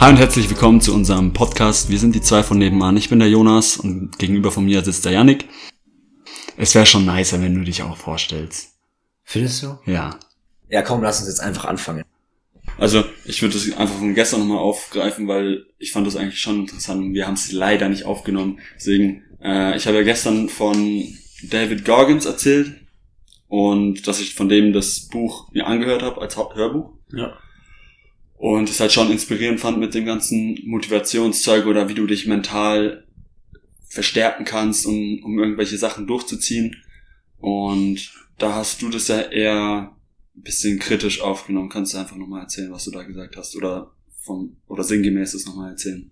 Hi und herzlich willkommen zu unserem Podcast. Wir sind die zwei von nebenan. Ich bin der Jonas und gegenüber von mir sitzt der Yannick. Es wäre schon nicer, wenn du dich auch vorstellst. Findest du? Ja. Ja, komm, lass uns jetzt einfach anfangen. Also ich würde das einfach von gestern nochmal aufgreifen, weil ich fand das eigentlich schon interessant und wir haben es leider nicht aufgenommen. Deswegen, äh, ich habe ja gestern von David Goggins erzählt und dass ich von dem das Buch mir angehört habe als Hörbuch. Ja. Und es halt schon inspirierend fand mit dem ganzen Motivationszeug oder wie du dich mental verstärken kannst, um, um irgendwelche Sachen durchzuziehen. Und da hast du das ja eher ein bisschen kritisch aufgenommen. Kannst du einfach nochmal erzählen, was du da gesagt hast? Oder vom, oder sinngemäß das nochmal erzählen?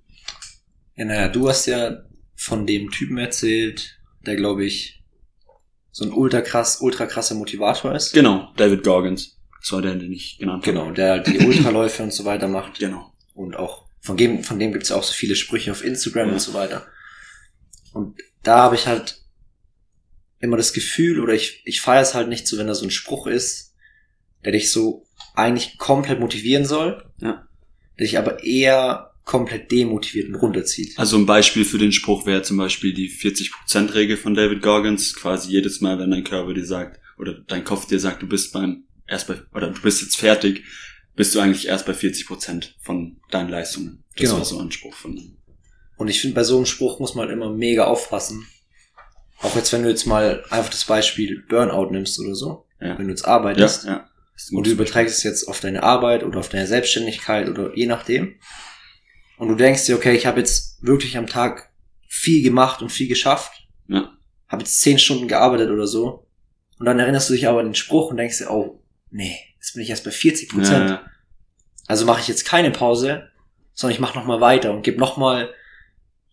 Ja, naja, du hast ja von dem Typen erzählt, der glaube ich so ein ultra krass, ultra krasser Motivator ist. Genau, David Goggins. Das war der, den ich genannt habe. Genau, der die Ultraläufe und so weiter macht. Genau. Und auch von dem, von dem gibt's ja auch so viele Sprüche auf Instagram Ja. und so weiter. Und da habe ich halt immer das Gefühl, oder ich, ich feiere es halt nicht so, wenn da so ein Spruch ist, der dich so eigentlich komplett motivieren soll, Ja. der dich aber eher komplett demotiviert und runterzieht. Also ein Beispiel für den Spruch wäre zum Beispiel die 40%-Regel von David Goggins. Quasi jedes Mal, wenn dein Körper dir sagt, oder dein Kopf dir sagt, du bist beim, erst bei, oder du bist jetzt fertig, bist du eigentlich erst bei 40% von deinen Leistungen. Das Genau. war so ein Spruch von ihm. Und ich finde, bei so einem Spruch muss man immer mega aufpassen. Auch jetzt, wenn du jetzt mal einfach das Beispiel Burnout nimmst oder so. Ja. Wenn du jetzt Ja, arbeitest ja. Ein und du überträgst es jetzt auf deine Arbeit oder auf deine Selbstständigkeit oder je nachdem. Und du denkst dir, okay, ich habe jetzt wirklich am Tag viel gemacht und viel geschafft. Ja. Habe jetzt zehn Stunden gearbeitet oder so. Und dann erinnerst du dich aber an den Spruch und denkst dir, oh, nee, jetzt bin ich erst bei 40 Beispiel. Prozent. Ja. Also mache ich jetzt keine Pause, sondern ich mache noch mal weiter und gebe noch mal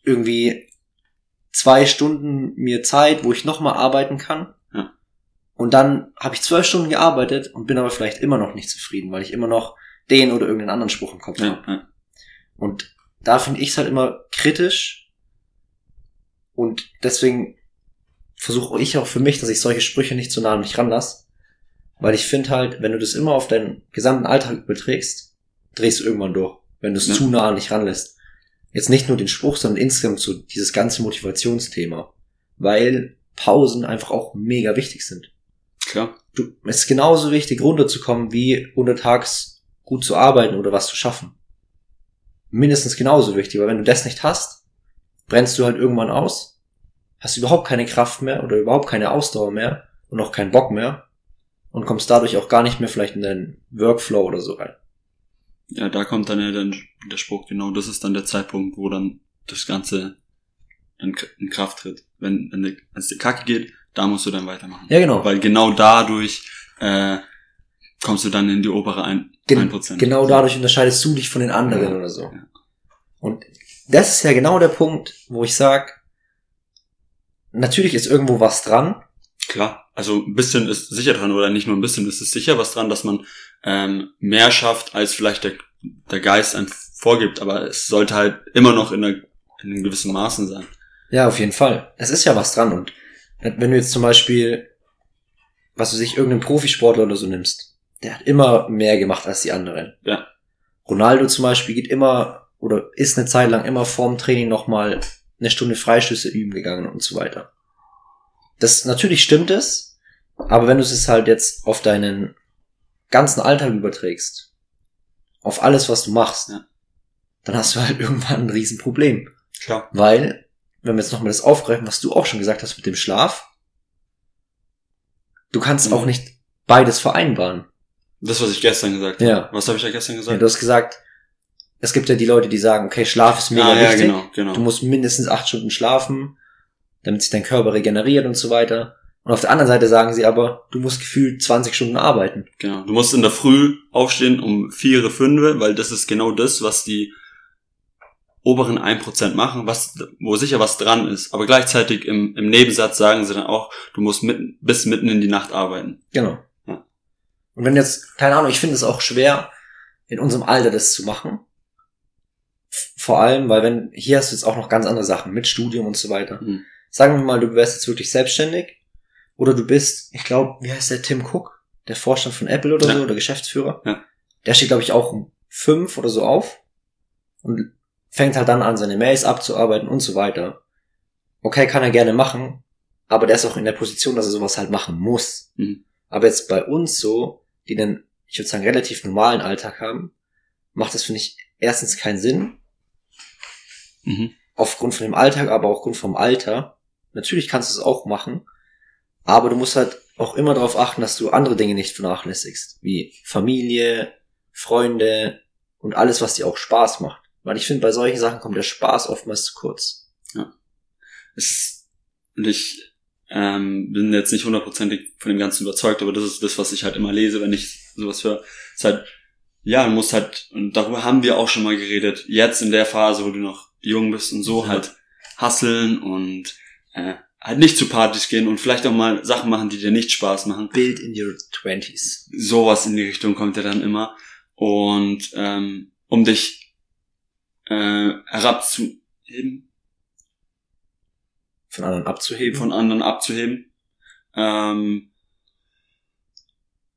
irgendwie zwei Stunden mir Zeit, wo ich noch mal arbeiten kann. Ja. Und dann habe ich zwölf Stunden gearbeitet und bin aber vielleicht immer noch nicht zufrieden, weil ich immer noch den oder irgendeinen anderen Spruch im Kopf ja, habe. Und da finde ich es halt immer kritisch. Und deswegen versuche ich auch für mich, dass ich solche Sprüche nicht zu nah an mich ranlasse. Weil ich finde halt, wenn du das immer auf deinen gesamten Alltag überträgst, drehst du irgendwann durch, wenn du es Ja. zu nah an dich ranlässt. Jetzt nicht nur den Spruch, sondern insgesamt so dieses ganze Motivationsthema. Weil Pausen einfach auch mega wichtig sind. Klar. Du, es ist genauso wichtig, runterzukommen, wie untertags gut zu arbeiten oder was zu schaffen. Mindestens genauso wichtig, weil wenn du das nicht hast, brennst du halt irgendwann aus, hast überhaupt keine Kraft mehr oder überhaupt keine Ausdauer mehr und auch keinen Bock mehr und kommst dadurch auch gar nicht mehr vielleicht in deinen Workflow oder so rein. Ja, da kommt dann ja dann der Spruch, genau, das ist dann der Zeitpunkt, wo dann das Ganze in, in Kraft tritt. Wenn, wenn wenn es dir kacke geht, da musst du dann weitermachen. Ja, genau. Weil genau dadurch äh, kommst du dann in die obere ein- Gen 1%. genau dadurch unterscheidest du dich von den anderen Ja, oder so. ja. Und das ist ja genau der Punkt, wo ich sag, natürlich ist irgendwo was dran, Klar, also ein bisschen ist sicher dran oder nicht nur ein bisschen, ist es sicher was dran, dass man ähm, mehr schafft, als vielleicht der, der Geist einem vorgibt, aber es sollte halt immer noch in, einer, in einem gewissen Maßen sein. Ja, auf jeden Fall. Es ist ja was dran. Und wenn du jetzt zum Beispiel, was du sich irgendeinen Profisportler oder so nimmst, der hat immer mehr gemacht als die anderen. Ja. Ronaldo zum Beispiel geht immer oder ist eine Zeit lang immer vorm Training nochmal eine Stunde Freistöße üben gegangen und so weiter. Das natürlich stimmt es, aber wenn du es halt jetzt auf deinen ganzen Alltag überträgst, auf alles, was du machst, Ja. dann hast du halt irgendwann ein Riesenproblem. Klar. Weil, wenn wir jetzt nochmal das aufgreifen, was du auch schon gesagt hast mit dem Schlaf, du kannst Mhm. auch nicht beides vereinbaren. Das, was ich gestern gesagt habe. Ja. Was habe ich ja gestern ja. gesagt? Du hast gesagt, es gibt ja die Leute, die sagen, okay, Schlaf ist mega ah, ja, wichtig. genau, genau. Du musst mindestens acht Stunden schlafen, damit sich dein Körper regeneriert und so weiter. Und auf der anderen Seite sagen sie aber, du musst gefühlt 20 Stunden arbeiten. Genau. Du musst in der Früh aufstehen um vier, fünf, weil das ist genau das, was die oberen 1% machen, was, wo sicher was dran ist. Aber gleichzeitig im, im Nebensatz sagen sie dann auch, du musst mitten, bis mitten in die Nacht arbeiten. Genau. Ja. Und wenn jetzt, keine Ahnung, ich finde es auch schwer, in unserem Alter das zu machen. Vor allem, weil wenn, hier hast du jetzt auch noch ganz andere Sachen mit Studium und so weiter. Mhm. Sagen wir mal, du wärst jetzt wirklich selbstständig oder du bist, ich glaube, wie heißt der Tim Cook, der Vorstand von Apple oder Ja. so, oder Geschäftsführer. Ja. Der steht, glaube ich, auch um fünf oder so auf und fängt halt dann an, seine Mails abzuarbeiten und so weiter. Okay, kann er gerne machen, aber der ist auch in der Position, dass er sowas halt machen muss. Mhm. Aber jetzt bei uns so, die dann, ich würde sagen, relativ normalen Alltag haben, macht das, finde ich, erstens keinen Sinn. Mhm. Aufgrund von dem Alltag, aber auch aufgrund vom Alter. Natürlich kannst du es auch machen, aber du musst halt auch immer darauf achten, dass du andere Dinge nicht vernachlässigst, wie Familie, Freunde und alles, was dir auch Spaß macht. Weil ich finde, bei solchen Sachen kommt der Spaß oftmals zu kurz. Es ist, und ich ähm, bin jetzt nicht hundertprozentig von dem Ganzen überzeugt, aber das ist das, was ich halt immer lese, wenn ich sowas höre. Es ist halt, ja, du musst halt, und darüber haben wir auch schon mal geredet, jetzt in der Phase, wo du noch jung bist und so Ja. halt hasseln und äh, halt nicht zu Partys gehen und vielleicht auch mal Sachen machen, die dir nicht Spaß machen. Build in your twenties. Sowas in die Richtung kommt ja dann immer. Und ähm, um dich äh, herabzuheben, Von anderen abzuheben. von anderen abzuheben. Ähm,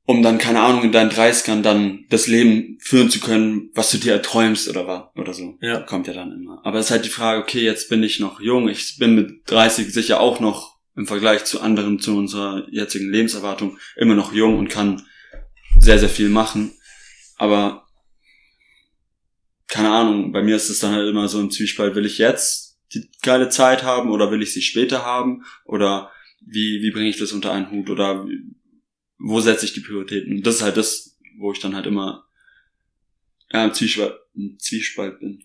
um dann, keine Ahnung, in deinen 30ern dann das Leben führen zu können, was du dir erträumst oder war oder so. Ja. Kommt ja dann immer. Aber es ist halt die Frage, okay, jetzt bin ich noch jung, ich bin mit 30 sicher auch noch im Vergleich zu anderen, zu unserer jetzigen Lebenserwartung immer noch jung und kann sehr, sehr viel machen. Aber keine Ahnung, bei mir ist es dann halt immer so im Zwiespalt, will ich jetzt die geile Zeit haben oder will ich sie später haben? Oder wie, wie bringe ich das unter einen Hut? Oder wie, wo setze ich die Prioritäten? Das ist halt das, wo ich dann halt immer ja, im, Zwiespalt, im Zwiespalt bin,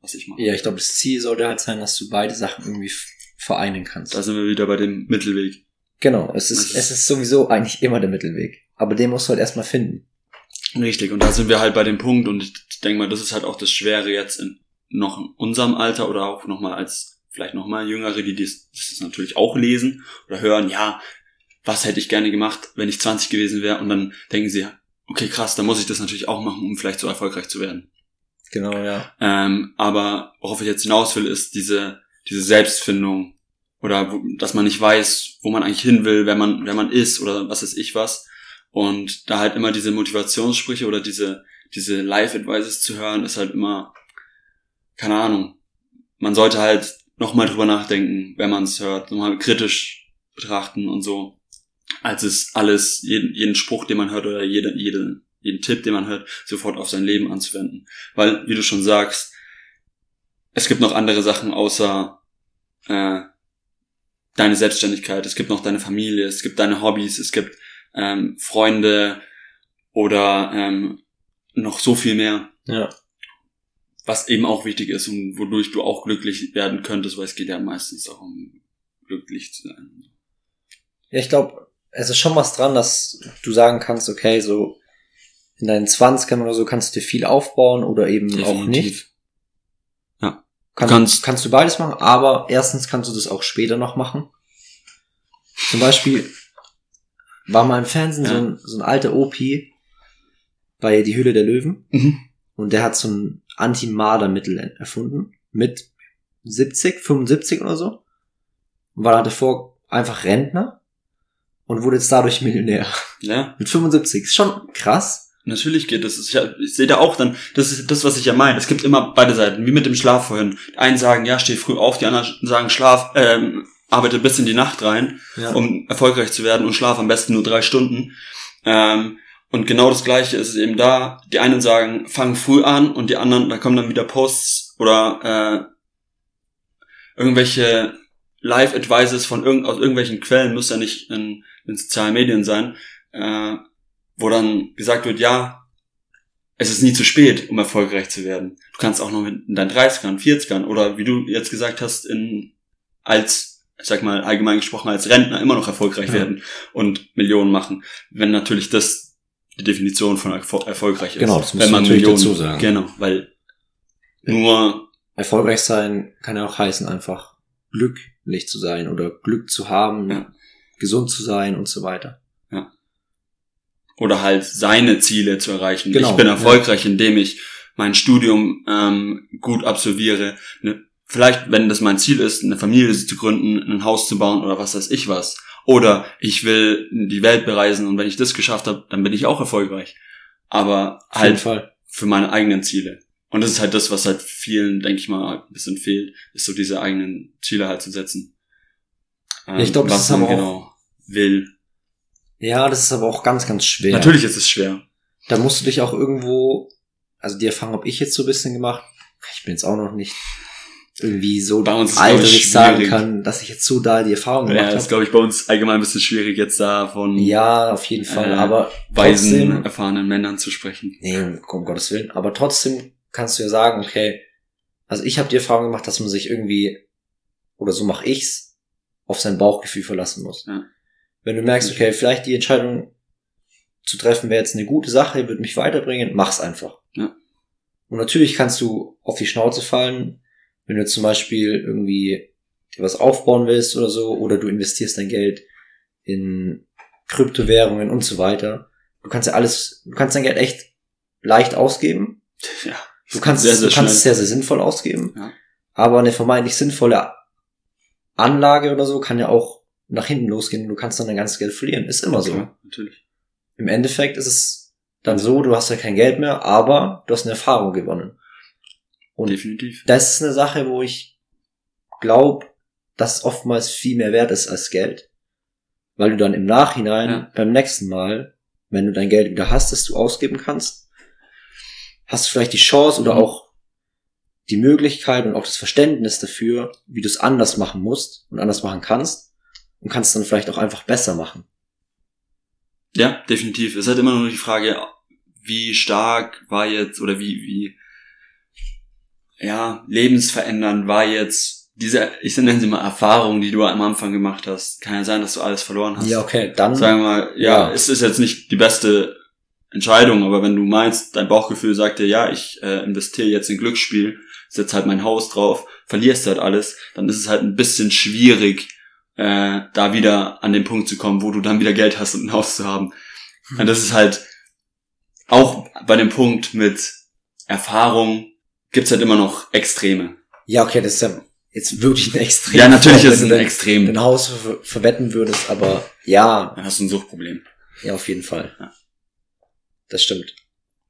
was ich mache. Ja, ich glaube, das Ziel sollte halt sein, dass du beide Sachen irgendwie vereinen kannst. Da sind wir wieder bei dem Mittelweg. genau, es ist, Das- es ist sowieso eigentlich immer der Mittelweg. Aber den musst du halt erstmal finden. Richtig, und da sind wir halt bei dem Punkt und ich denke mal, das ist halt auch das Schwere jetzt in noch in unserem Alter oder auch nochmal als vielleicht nochmal Jüngere, die dies, das natürlich auch lesen oder hören, ja, was hätte ich gerne gemacht, wenn ich 20 gewesen wäre und dann denken sie, okay, krass, dann muss ich das natürlich auch machen, um vielleicht so erfolgreich zu werden. Genau, ja. Ähm, aber worauf ich jetzt hinaus will, ist diese, diese Selbstfindung oder wo, dass man nicht weiß, wo man eigentlich hin will, wer man, wer man ist oder was ist ich was. Und da halt immer diese Motivationssprüche oder diese, diese Life-Advices zu hören, ist halt immer, keine Ahnung. Man sollte halt nochmal drüber nachdenken, wenn man es hört, nochmal kritisch betrachten und so, als es alles, jeden, jeden Spruch, den man hört oder jede, jede, jeden Tipp, den man hört, sofort auf sein Leben anzuwenden. Weil, wie du schon sagst, es gibt noch andere Sachen außer äh, deine Selbstständigkeit. Es gibt noch deine Familie, es gibt deine Hobbys, es gibt ähm, Freunde oder ähm, noch so viel mehr, Ja. was eben auch wichtig ist und wodurch du auch glücklich werden könntest, weil es geht ja meistens auch um glücklich zu sein. Ja, ich glaube, es ist schon was dran, dass du sagen kannst, okay, so in deinen 20ern oder so kannst du dir viel aufbauen oder eben auch nicht. Ja. Kann, kannst- kannst du beides machen, aber erstens kannst du das auch später noch machen. Zum Beispiel war mal im Fernsehen so, Ja. ein, so ein alter OP bei Die Höhle der Löwen Mhm. und der hat so ein Anti-Marder-Mittel erfunden mit 70, 75 oder so und war dann davor einfach Rentner und wurde jetzt dadurch Millionär. Ja, Mit 75. Ist schon krass. Natürlich geht das. Ich, ich sehe da auch dann, das ist das, was ich ja meine. Es gibt immer beide Seiten, wie mit dem Schlaf vorhin. Die einen sagen, ja, steh früh auf, die anderen sagen, schlaf, ähm, arbeite bis in die Nacht rein, Ja. um erfolgreich zu werden und schlaf am besten nur drei Stunden. Ähm, und genau das Gleiche ist es eben da. Die einen sagen, fang früh an und die anderen, da kommen dann wieder Posts oder äh, irgendwelche Live-Advices von irgend, aus irgendwelchen Quellen, muss ja nicht in, in sozialen Medien sein, äh, wo dann gesagt wird, ja, es ist nie zu spät, um erfolgreich zu werden. Du kannst auch noch in deinen 30ern, 40ern oder wie du jetzt gesagt hast, in, als, ich sag mal, allgemein gesprochen, als Rentner immer noch erfolgreich Ja. werden und Millionen machen. Wenn natürlich das die Definition von erfol erfolgreich ist. Genau, das du man natürlich Millionen, dazu sagen. Genau, weil nur, Erfolgreich sein kann ja auch heißen, einfach glücklich zu sein oder Glück zu haben, Ja. Gesund zu sein und so weiter. oder halt seine Ziele zu erreichen. Genau, ich bin ja. erfolgreich, indem ich mein Studium ähm, gut absolviere. Ne, vielleicht, wenn das mein Ziel ist, eine Familie zu gründen, ein Haus zu bauen oder was weiß ich was. Oder ich will die Welt bereisen und wenn ich das geschafft habe, dann bin ich auch erfolgreich. Aber halt für meine eigenen Ziele. Und das ist halt das, was halt vielen, denke ich mal, ein bisschen fehlt, ist so diese eigenen Ziele halt zu setzen. Ja, ich glaube, Ähm, das ist aber man auch- genau will. Ja, das ist aber auch ganz, ganz schwer. Natürlich ist es schwer. Da musst du dich auch irgendwo, also die Erfahrung habe ich jetzt so ein bisschen gemacht. Ich bin jetzt auch noch nicht irgendwie so Bei uns alt, dass ich, sagen kann, dass ich jetzt so da die Erfahrung Ja, gemacht ist, habe. glaube ich, bei uns allgemein ein bisschen schwierig, jetzt da von Ja, auf jeden Fall. Äh, aber weisen, trotzdem, erfahrenen Männern zu sprechen. nee, um Gottes Willen. Aber trotzdem kannst du ja sagen, okay, also ich habe die Erfahrung gemacht, dass man sich irgendwie, oder so mache ich's, auf sein Bauchgefühl verlassen muss. Ja. Wenn du merkst, okay, vielleicht die Entscheidung zu treffen wäre jetzt eine gute Sache, wird mich weiterbringen, mach's einfach. Ja. Und natürlich kannst du auf die Schnauze fallen, wenn du zum Beispiel irgendwie dir was aufbauen willst oder so, oder du investierst dein Geld in Kryptowährungen und so weiter. Du kannst ja alles, du kannst dein Geld echt leicht ausgeben. Ja. Du kannst, sehr, es, sehr du kannst es sehr, sehr sinnvoll ausgeben. Ja. Aber eine vermeintlich sinnvolle Anlage oder so kann ja auch nach hinten losgehen und du kannst dann dein ganzes Geld verlieren. Ist immer so. Klar, natürlich. Im Endeffekt ist es dann so, du hast ja kein Geld mehr, aber du hast eine Erfahrung gewonnen. Und Definitiv. das ist eine Sache, wo ich glaube, dass oftmals viel mehr wert ist als Geld. Weil du dann im Nachhinein Ja. beim nächsten Mal, wenn du dein Geld wieder hast, das du ausgeben kannst, hast du vielleicht die Chance oder Mhm. auch die Möglichkeit und auch das Verständnis dafür, wie du es anders machen musst und anders machen kannst und kannst dann vielleicht auch einfach besser machen. Ja, definitiv. Es ist halt immer nur die Frage, wie stark war jetzt oder wie, wie, ja, lebensverändernd war jetzt diese, ich nenne sie mal Erfahrung, die du am Anfang gemacht hast. Kann ja sein, dass du alles verloren hast. Ja, okay, dann Sagen wir mal, ja, Ja. es ist jetzt nicht die beste Entscheidung, aber wenn du meinst, dein Bauchgefühl sagt dir, ja, ich äh, investiere jetzt in Glücksspiel, setz halt mein Haus drauf, verlierst halt alles, dann ist es halt ein bisschen schwierig, äh, da wieder an den Punkt zu kommen, wo du dann wieder Geld hast, um ein Haus zu haben. Und das ist halt auch bei dem Punkt mit Erfahrung gibt's halt immer noch Extreme. Ja, okay, das ist ja jetzt wirklich ein Extrem. Ja, natürlich Wenn ist es du ein Extrem. dein Haus ver verwetten würdest, aber ja, Dann hast du ein Suchtproblem. ja, auf jeden Fall. Ja. Das stimmt.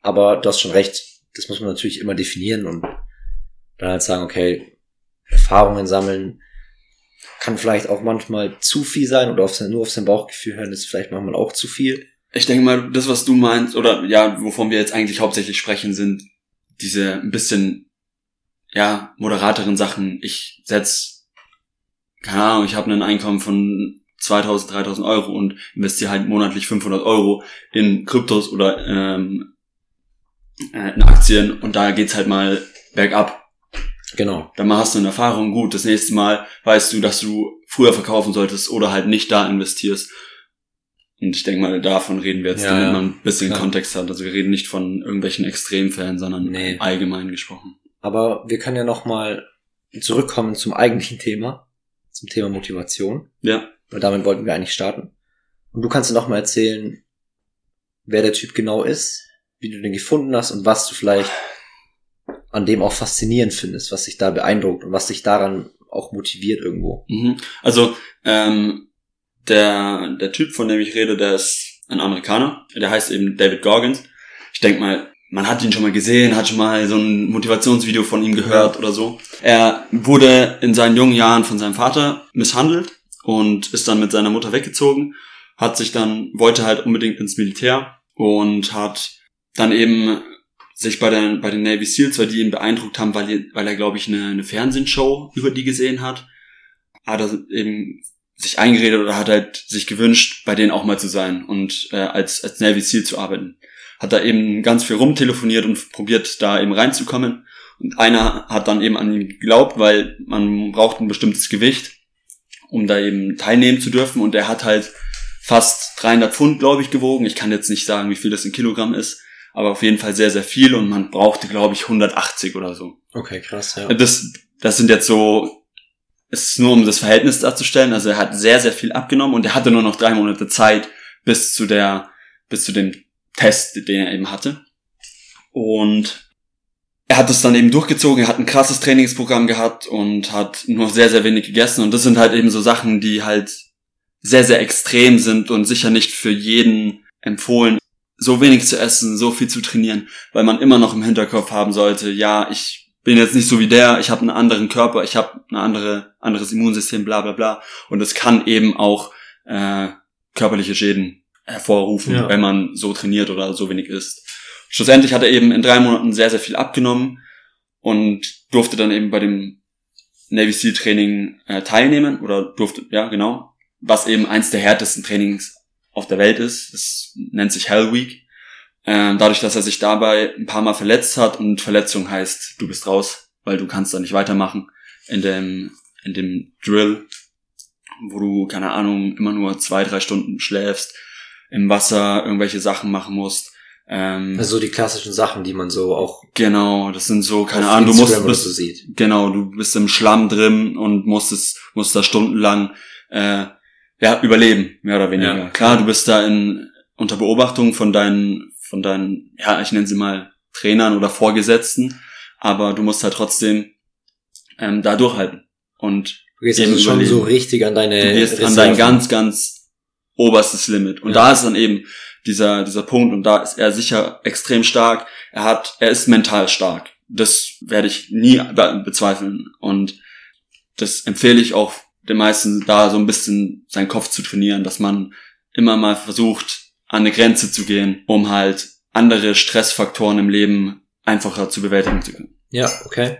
Aber du hast schon recht, das muss man natürlich immer definieren und dann halt sagen, okay, Erfahrungen sammeln kann vielleicht auch manchmal zu viel sein oder auf sein, nur auf sein Bauchgefühl hören ist vielleicht manchmal auch zu viel. Ich denke mal, das, was du meinst, oder ja, wovon wir jetzt eigentlich hauptsächlich sprechen, sind diese ein bisschen, ja, moderateren Sachen. Ich setz, keine Ahnung, ich habe ein Einkommen von 2000, 3000 Euro und investiere halt monatlich 500 Euro in Kryptos oder ähm, äh, in Aktien und da geht's halt mal bergab. Genau. Dann hast du eine Erfahrung, gut, das nächste Mal weißt du, dass du früher verkaufen solltest oder halt nicht da investierst. Und ich denke mal, davon reden wir jetzt, Ja, damit man ein bisschen klar. Kontext hat. Also wir reden nicht von irgendwelchen Extremfällen, sondern Nee. allgemein gesprochen. Aber wir können ja nochmal zurückkommen zum eigentlichen Thema, zum Thema Motivation. Ja, Weil damit wollten wir eigentlich starten. Und du kannst dir nochmal erzählen, wer der Typ genau ist, wie du den gefunden hast und was du vielleicht an dem auch faszinierend findest, was dich da beeindruckt und was dich daran auch motiviert irgendwo. mhm. also ähm, der, der Typ, von dem ich rede, der ist ein Amerikaner. Der heißt eben David Goggins. Ich denke mal, man hat ihn schon mal gesehen, hat schon mal so ein Motivationsvideo von ihm gehört oder so. Er wurde in seinen jungen Jahren von seinem Vater misshandelt und ist dann mit seiner Mutter weggezogen, hat sich dann, wollte halt unbedingt ins Militär und hat dann eben sich bei, der, bei den Navy Seals, weil die ihn beeindruckt haben, weil, weil er, glaube ich, eine, eine Fernsehshow über die gesehen hat, hat er eben sich eingeredet oder hat halt sich gewünscht, bei denen auch mal zu sein und äh, als, als Navy Seal zu arbeiten. Hat da eben ganz viel rumtelefoniert und probiert, da eben reinzukommen. Und einer hat dann eben an ihn geglaubt, weil man braucht ein bestimmtes Gewicht, um da eben teilnehmen zu dürfen. Und er hat halt fast 300 Pfund, glaube ich, gewogen. Ich kann jetzt nicht sagen, wie viel das in Kilogramm ist, aber auf jeden Fall sehr, sehr viel. Und man brauchte, glaube ich, 180 oder so. Okay, krass, ja. Das, das sind jetzt so, es ist nur um das Verhältnis darzustellen. Also er hat sehr, sehr viel abgenommen und er hatte nur noch drei Monate Zeit bis zu der, bis zu dem Test, den er eben hatte. Und er hat es dann eben durchgezogen, er hat ein krasses Trainingsprogramm gehabt und hat nur sehr, sehr wenig gegessen. Und das sind halt eben so Sachen, die halt sehr, sehr extrem sind und sicher nicht für jeden empfohlen. so wenig zu essen, so viel zu trainieren, weil man immer noch im Hinterkopf haben sollte, ja, ich bin jetzt nicht so wie der, ich habe einen anderen Körper, ich habe ein andere, anderes Immunsystem, bla bla bla. Und es kann eben auch äh, körperliche Schäden hervorrufen, ja. wenn man so trainiert oder so wenig isst. Schlussendlich hat er eben in drei Monaten sehr, sehr viel abgenommen und durfte dann eben bei dem Navy SEAL Training äh, teilnehmen oder durfte, ja genau, was eben eins der härtesten Trainings auf der Welt ist. Das nennt sich Hell Week. Ähm, dadurch, dass er sich dabei ein paar Mal verletzt hat und Verletzung heißt, du bist raus, weil du kannst da nicht weitermachen in dem, in dem Drill, wo du, keine Ahnung, immer nur zwei, drei Stunden schläfst, im Wasser irgendwelche Sachen machen musst. Ähm, also die klassischen Sachen, die man so auch. Genau, das sind so, keine Ahnung, du musst, bist, so sieht. genau, du bist im Schlamm drin und musst es, musst da stundenlang, äh, ja, überleben, mehr oder weniger. Ja. Klar, du bist da in, unter Beobachtung von deinen von deinen, ja, ich nenne sie mal Trainern oder Vorgesetzten, aber du musst halt trotzdem ähm, da durchhalten. Und du gehst eben also schon so richtig an deine du gehst an dein ganz, ganz oberstes Limit. Und ja. da ist dann eben dieser, dieser Punkt und da ist er sicher extrem stark. Er hat, er ist mental stark. Das werde ich nie bezweifeln. Und das empfehle ich auch den meisten, da so ein bisschen seinen Kopf zu trainieren, dass man immer mal versucht, an eine Grenze zu gehen, um halt andere Stressfaktoren im Leben einfacher zu bewältigen zu können. Ja, okay.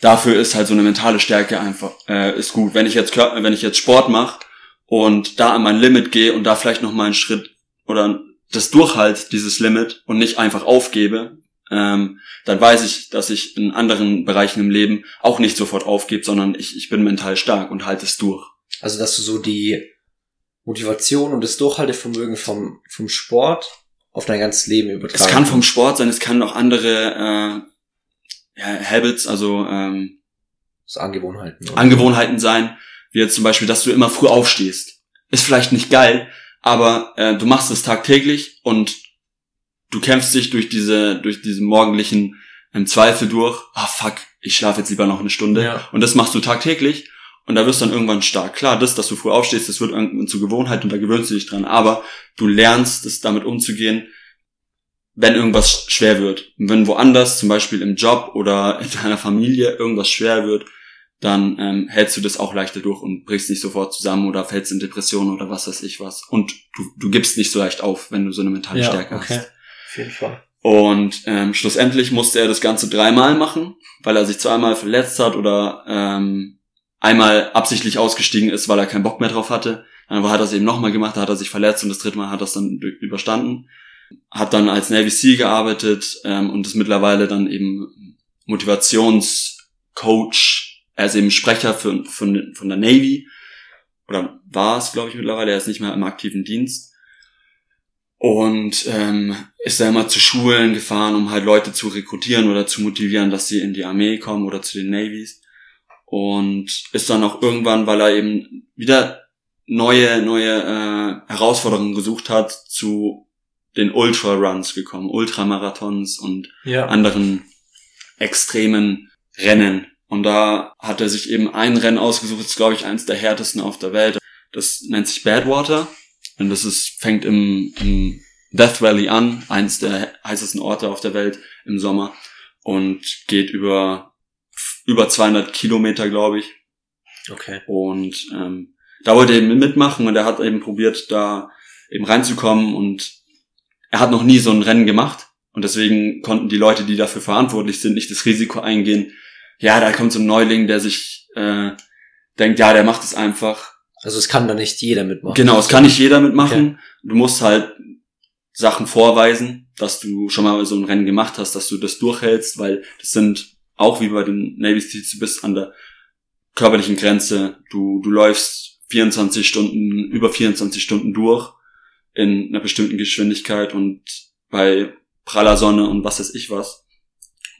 Dafür ist halt so eine mentale Stärke einfach äh, ist gut. Wenn ich jetzt wenn ich jetzt Sport mache und da an mein Limit gehe und da vielleicht noch mal einen Schritt oder das durchhalt dieses Limit und nicht einfach aufgebe, ähm, dann weiß ich, dass ich in anderen Bereichen im Leben auch nicht sofort aufgebe, sondern ich, ich bin mental stark und halte es durch. Also dass du so die Motivation und das Durchhaltevermögen vom, vom Sport auf dein ganzes Leben übertragen. Es kann vom Sport sein, es kann auch andere äh, ja, Habits, also ähm, so Angewohnheiten. Oder? Angewohnheiten sein, wie jetzt zum Beispiel, dass du immer früh aufstehst. Ist vielleicht nicht geil, aber äh, du machst es tagtäglich und du kämpfst dich durch diese, durch diese morgendlichen ähm, Zweifel durch. Ah fuck, ich schlafe jetzt lieber noch eine Stunde. Ja. Und das machst du tagtäglich und da wirst du dann irgendwann stark. Klar, das, dass du früh aufstehst, das wird irgendwann zur Gewohnheit und da gewöhnst du dich dran. Aber du lernst es damit umzugehen, wenn irgendwas schwer wird. Und wenn woanders, zum Beispiel im Job oder in deiner Familie, irgendwas schwer wird, dann ähm, hältst du das auch leichter durch und brichst nicht sofort zusammen oder fällst in Depressionen oder was weiß ich was. Und du, du gibst nicht so leicht auf, wenn du so eine mentale ja, Stärke okay. hast. Auf jeden Fall. Und ähm, schlussendlich musste er das Ganze dreimal machen, weil er sich zweimal verletzt hat oder ähm, einmal absichtlich ausgestiegen ist, weil er keinen Bock mehr drauf hatte. Dann hat er es eben nochmal gemacht, da hat er sich verletzt und das dritte Mal hat er es dann überstanden. Hat dann als Navy SEAL gearbeitet ähm, und ist mittlerweile dann eben Motivationscoach. Er ist eben Sprecher für, von, von der Navy. Oder war es, glaube ich, mittlerweile. Er ist nicht mehr im aktiven Dienst. Und ähm, ist da immer zu Schulen gefahren, um halt Leute zu rekrutieren oder zu motivieren, dass sie in die Armee kommen oder zu den Navies und ist dann auch irgendwann, weil er eben wieder neue neue äh, Herausforderungen gesucht hat, zu den Ultra Runs gekommen, Ultramarathons und ja. anderen extremen Rennen. Und da hat er sich eben ein Rennen ausgesucht, das ist glaube ich eins der härtesten auf der Welt. Das nennt sich Badwater und das ist fängt im, im Death Valley an, eins der heißesten Orte auf der Welt im Sommer und geht über über 200 Kilometer, glaube ich. Okay. Und ähm, da wollte er eben mitmachen und er hat eben probiert, da eben reinzukommen und er hat noch nie so ein Rennen gemacht und deswegen konnten die Leute, die dafür verantwortlich sind, nicht das Risiko eingehen. Ja, da kommt so ein Neuling, der sich äh, denkt, ja, der macht es einfach. Also es kann da nicht jeder mitmachen. Genau, es kann nicht jeder mitmachen. Okay. Du musst halt Sachen vorweisen, dass du schon mal so ein Rennen gemacht hast, dass du das durchhältst, weil das sind auch wie bei den Navy Seals, du bist an der körperlichen Grenze. Du, du läufst 24 Stunden, über 24 Stunden durch in einer bestimmten Geschwindigkeit und bei praller Sonne und was weiß ich was.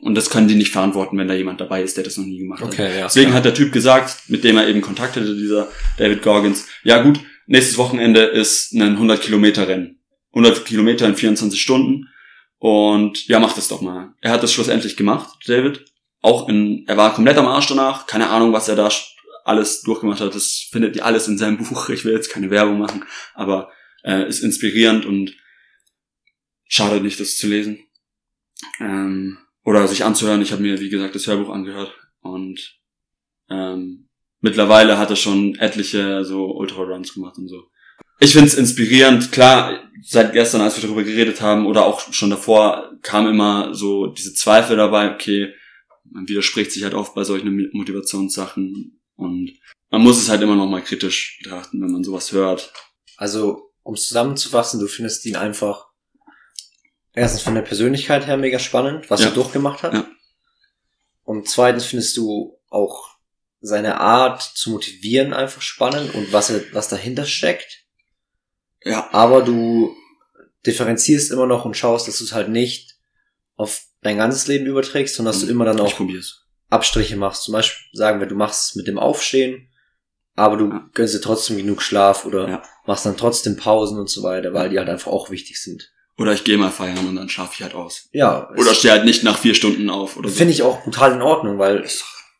Und das können die nicht verantworten, wenn da jemand dabei ist, der das noch nie gemacht hat. Okay, ja, Deswegen klar. hat der Typ gesagt, mit dem er eben Kontakt hatte, dieser David Gorgons, ja gut, nächstes Wochenende ist ein 100 Kilometer Rennen. 100 Kilometer in 24 Stunden. Und ja, mach das doch mal. Er hat das schlussendlich gemacht, David auch in, er war komplett am Arsch danach, keine Ahnung, was er da alles durchgemacht hat, das findet ihr alles in seinem Buch, ich will jetzt keine Werbung machen, aber äh, ist inspirierend und schadet nicht, das zu lesen. Ähm, oder sich anzuhören. Ich habe mir, wie gesagt, das Hörbuch angehört und ähm, mittlerweile hat er schon etliche so Ultra-Runs gemacht und so. Ich find's inspirierend. Klar, seit gestern, als wir darüber geredet haben, oder auch schon davor, kam immer so diese Zweifel dabei, okay, man widerspricht sich halt oft bei solchen Motivationssachen und man muss es halt immer noch mal kritisch betrachten, wenn man sowas hört. Also, um zusammenzufassen, du findest ihn einfach erstens von der Persönlichkeit her mega spannend, was Ja. er durchgemacht hat. Ja. Und zweitens findest du auch seine Art zu motivieren einfach spannend und was er, was dahinter steckt. Ja, Aber du differenzierst immer noch und schaust, dass du es halt nicht auf dein ganzes Leben überträgst, sondern dass du immer dann auch. Abstriche machst. Zum Beispiel sagen wir, du machst es mit dem Aufstehen, aber du Ja. gönnst dir trotzdem genug Schlaf oder Ja. machst dann trotzdem Pausen und so weiter, weil die halt einfach auch wichtig sind. Oder ich gehe mal feiern und dann schlafe ich halt aus. Ja, Oder stehe halt nicht nach vier Stunden auf oder so. finde ich auch brutal in Ordnung, weil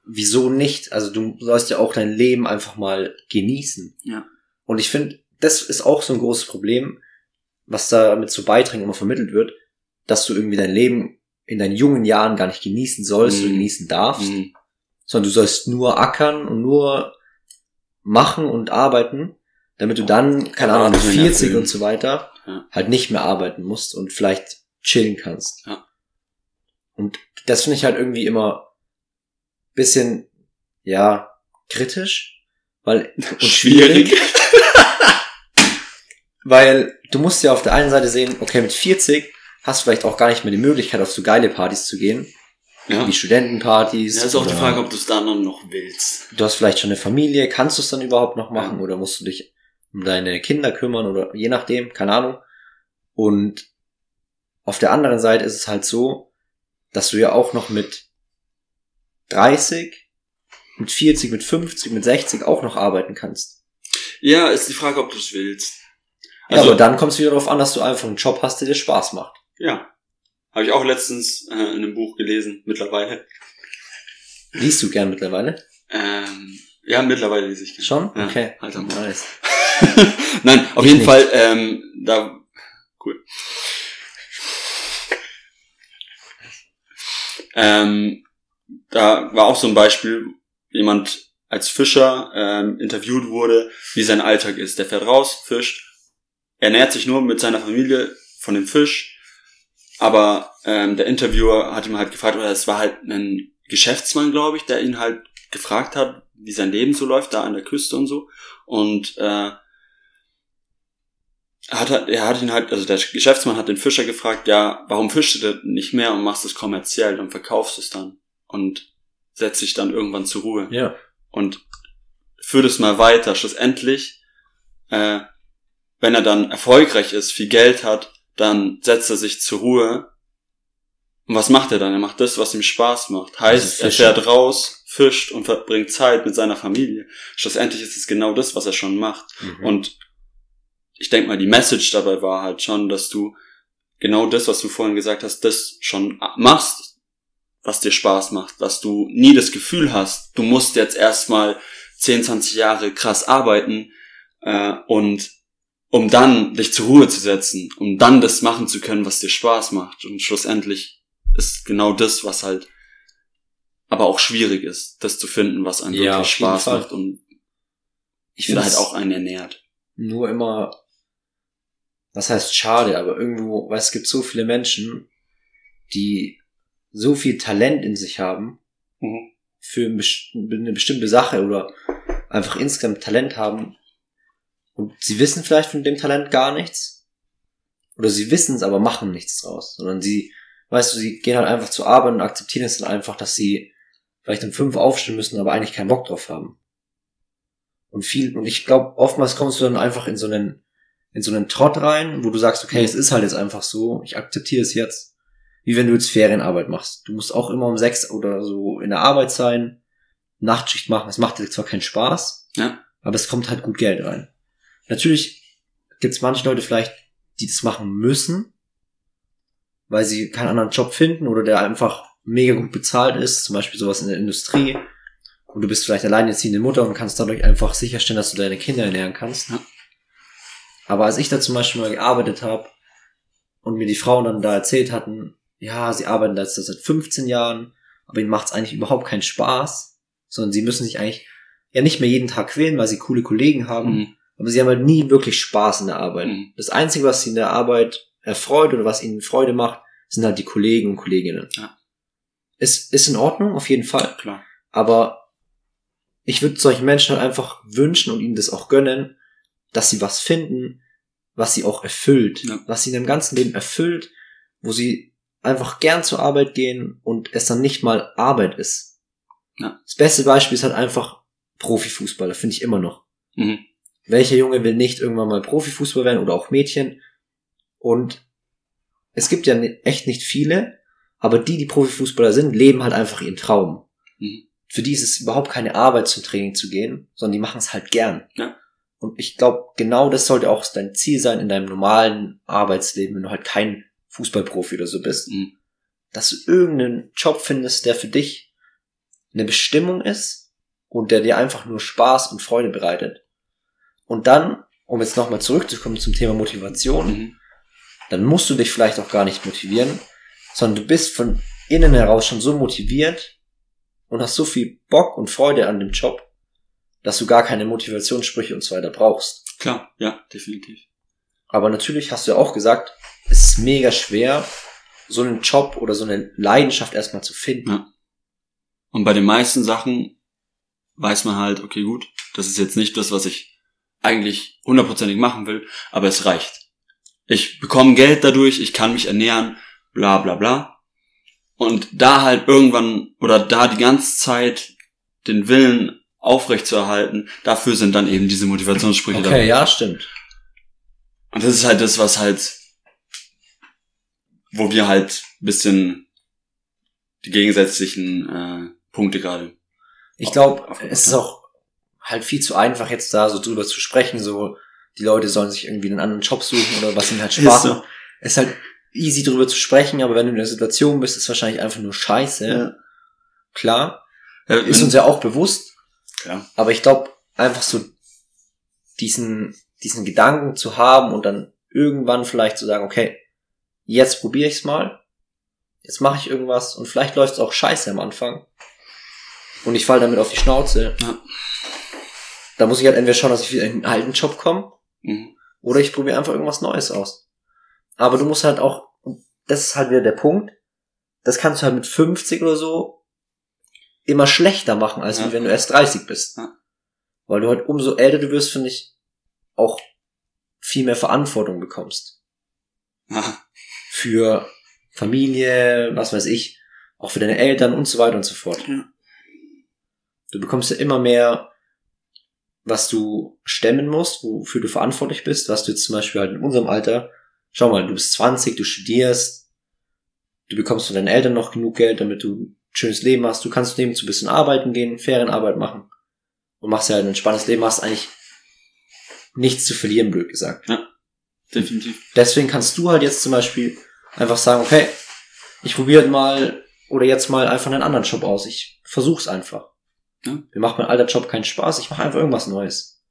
wieso nicht? Also du sollst ja auch dein Leben einfach mal genießen. Ja. Und ich finde, das ist auch so ein großes Problem, was damit zu Beiträgen immer vermittelt wird, dass du irgendwie dein Leben in deinen jungen Jahren gar nicht genießen sollst oder Mhm. genießen darfst, Mhm. sondern du sollst nur ackern und nur machen und arbeiten, damit du dann, keine Ahnung, mit Erwartungen 40 erfüllen. und so weiter Ja. halt nicht mehr arbeiten musst und vielleicht chillen kannst. Ja. Und das finde ich halt irgendwie immer bisschen, ja, kritisch, weil, und Schwierig. weil du musst ja auf der einen Seite sehen, okay, mit 40 hast du vielleicht auch gar nicht mehr die Möglichkeit, auf so geile Partys zu gehen, Ja. wie Studentenpartys. Ja, ist auch die Frage, ob du es dann noch willst. Du hast vielleicht schon eine Familie, kannst du es dann überhaupt noch machen oder musst du dich um deine Kinder kümmern oder je nachdem, keine Ahnung. Und auf der anderen Seite ist es halt so, dass du ja auch noch mit 30, mit 40, mit 50, mit 60 auch noch arbeiten kannst. Ja, ist die Frage, ob du es willst. ja, Also, aber dann kommt es wieder darauf an, dass du einfach einen Job hast, der dir Spaß macht. ja. Habe ich auch letztens äh, in einem Buch gelesen, mittlerweile. Liest du gern mittlerweile? Ähm, ja, mittlerweile lese ich gerne. Schon? Ja, Okay. Alter. Nice. Nein, auf Ich jeden nicht. Fall, ähm, da, cool. Ähm, da war auch so ein Beispiel, jemand als Fischer ähm, interviewt wurde, wie sein Alltag ist. Der fährt raus, fischt, ernährt sich nur mit seiner Familie von dem Fisch, aber ähm, der Interviewer hat ihm halt gefragt, oder es war halt ein Geschäftsmann, glaube ich, der ihn halt gefragt hat, wie sein Leben so läuft, da an der Küste und so. Und äh, hat er, er hat ihn halt, also der Geschäftsmann hat den Fischer gefragt, ja, warum fischst du das nicht mehr und machst es kommerziell und verkaufst es dann und setzt dich dann irgendwann zur Ruhe Ja. und führt es mal weiter. Schlussendlich, äh, wenn er dann erfolgreich ist, viel Geld hat, dann setzt er sich zur Ruhe. Und was macht er dann? Er macht das, was ihm Spaß macht. Heißt, Also er fischen. fährt raus, fischt und verbringt Zeit mit seiner Familie. Schlussendlich ist es genau das, was er schon macht. Mhm. Und ich denke mal, die Message dabei war halt schon, dass du genau das, was du vorhin gesagt hast, das schon machst, was dir Spaß macht, dass du nie das Gefühl hast, du musst jetzt erstmal 10, 20 Jahre krass arbeiten äh, und um dann dich zur Ruhe zu setzen, um dann das machen zu können, was dir Spaß macht. Und schlussendlich ist genau das, was halt aber auch schwierig ist, das zu finden, was einem Ja, wirklich Spaß macht und ich finde halt auch einen ernährt. nur immer, was heißt schade, aber irgendwo, weil es gibt so viele Menschen, die so viel Talent in sich haben Mhm. für eine bestimmte Sache oder einfach insgesamt Talent haben und sie wissen vielleicht von dem Talent gar nichts oder sie wissen es, aber machen nichts draus, sondern sie, weißt du, sie gehen halt einfach zur Arbeit und akzeptieren es dann einfach, dass sie vielleicht um fünf aufstehen müssen, aber eigentlich keinen Bock drauf haben. Und viel, und ich glaube, oftmals kommst du dann einfach in so einen, in so einen Trott rein, wo du sagst, okay, es ist halt jetzt einfach so, ich akzeptiere es jetzt. Wie wenn du jetzt Ferienarbeit machst. Du musst auch immer um sechs oder so in der Arbeit sein, Nachtschicht machen. Es macht dir zwar keinen Spaß, Ja. aber es kommt halt gut Geld rein. Natürlich gibt es manche Leute vielleicht, die das machen müssen, weil sie keinen anderen Job finden oder der einfach mega gut bezahlt ist, zum Beispiel sowas in der Industrie. Und du bist vielleicht alleinerziehende Mutter und kannst dadurch einfach sicherstellen, dass du deine Kinder ernähren kannst. Ja. Aber als ich da zum Beispiel mal gearbeitet habe und mir die Frauen dann da erzählt hatten, ja, sie arbeiten da jetzt seit 15 Jahren, aber ihnen macht es eigentlich überhaupt keinen Spaß, sondern sie müssen sich eigentlich ja nicht mehr jeden Tag quälen, weil sie coole Kollegen haben, Mhm. aber sie haben halt nie wirklich Spaß in der Arbeit. Mhm. Das Einzige, was sie in der Arbeit erfreut oder was ihnen Freude macht, sind halt die Kollegen und Kolleginnen. Ja. Ist, ist in Ordnung, auf jeden Fall. Klar. Aber ich würde solchen Menschen halt einfach wünschen und ihnen das auch gönnen, dass sie was finden, was sie auch erfüllt, Ja. was sie in ihrem ganzen Leben erfüllt, wo sie einfach gern zur Arbeit gehen und es dann nicht mal Arbeit ist. Ja. Das beste Beispiel ist halt einfach Profifußballer, finde ich immer noch. Mhm. Welcher Junge will nicht irgendwann mal Profifußball werden oder auch Mädchen? Und es gibt ja echt nicht viele, aber die, die Profifußballer sind, leben halt einfach ihren Traum. Mhm. Für die ist es überhaupt keine Arbeit zum Training zu gehen, sondern die machen es halt gern. Ja. Und ich glaube, genau das sollte auch dein Ziel sein in deinem normalen Arbeitsleben, wenn du halt kein Fußballprofi oder so bist, Mhm. dass du irgendeinen Job findest, der für dich eine Bestimmung ist und der dir einfach nur Spaß und Freude bereitet. Und dann, um jetzt nochmal zurückzukommen zum Thema Motivation, Mhm. dann musst du dich vielleicht auch gar nicht motivieren, sondern du bist von innen heraus schon so motiviert und hast so viel Bock und Freude an dem Job, dass du gar keine Motivationssprüche und so weiter brauchst. Klar, ja, definitiv. Aber natürlich hast du ja auch gesagt, es ist mega schwer, so einen Job oder so eine Leidenschaft erstmal zu finden. Ja. Und bei den meisten Sachen weiß man halt, okay, gut, das ist jetzt nicht das, was ich eigentlich hundertprozentig machen will, aber es reicht. Ich bekomme Geld dadurch, ich kann mich ernähren, bla bla bla. Und da halt irgendwann oder da die ganze Zeit den Willen aufrechtzuerhalten, dafür sind dann eben diese Motivationssprüche da. Okay, ja, stimmt. Und das ist halt das, was halt, wo wir halt ein bisschen die gegensätzlichen äh, Punkte gerade. Ich glaube, es ist auch halt viel zu einfach, jetzt da so drüber zu sprechen, so die Leute sollen sich irgendwie einen anderen Job suchen oder was ihnen halt Spaß macht. Es ist halt easy drüber zu sprechen, aber wenn du in der Situation bist, ist es wahrscheinlich einfach nur scheiße. Klar, Ja, ist uns ja auch bewusst, klar. aber ich glaube, einfach so diesen, diesen Gedanken zu haben und dann irgendwann vielleicht zu sagen, okay, jetzt probiere ich's mal, jetzt mache ich irgendwas und vielleicht läuft's auch scheiße am Anfang und ich fall damit auf die Schnauze. Ja. Da muss ich halt entweder schauen, dass ich wieder in einen alten Job komme Mhm. oder ich probiere einfach irgendwas Neues aus. Aber du musst halt auch, das ist halt wieder der Punkt, das kannst du halt mit 50 oder so immer schlechter machen, als Ja. wenn du erst 30 bist. Ja. Weil du halt umso älter du wirst, finde ich, auch viel mehr Verantwortung bekommst. Ja, Für Familie, was weiß ich, auch für deine Eltern und so weiter und so fort. Du bekommst ja immer mehr, was du stemmen musst, wofür du verantwortlich bist, was du jetzt zum Beispiel halt in unserem Alter, schau mal, du bist 20, du studierst, du bekommst von deinen Eltern noch genug Geld, damit du schönes Leben hast, du kannst nebenzu ein bisschen arbeiten gehen, Ferienarbeit machen und machst ja halt ein entspanntes Leben, hast eigentlich nichts zu verlieren, blöd gesagt. definitiv. Deswegen kannst du halt jetzt zum Beispiel einfach sagen, okay, ich probiere mal oder jetzt mal einfach einen anderen Job aus. Ich versuch's einfach. Ja. Mir macht mein alter Job keinen Spaß, ich mache einfach irgendwas Neues.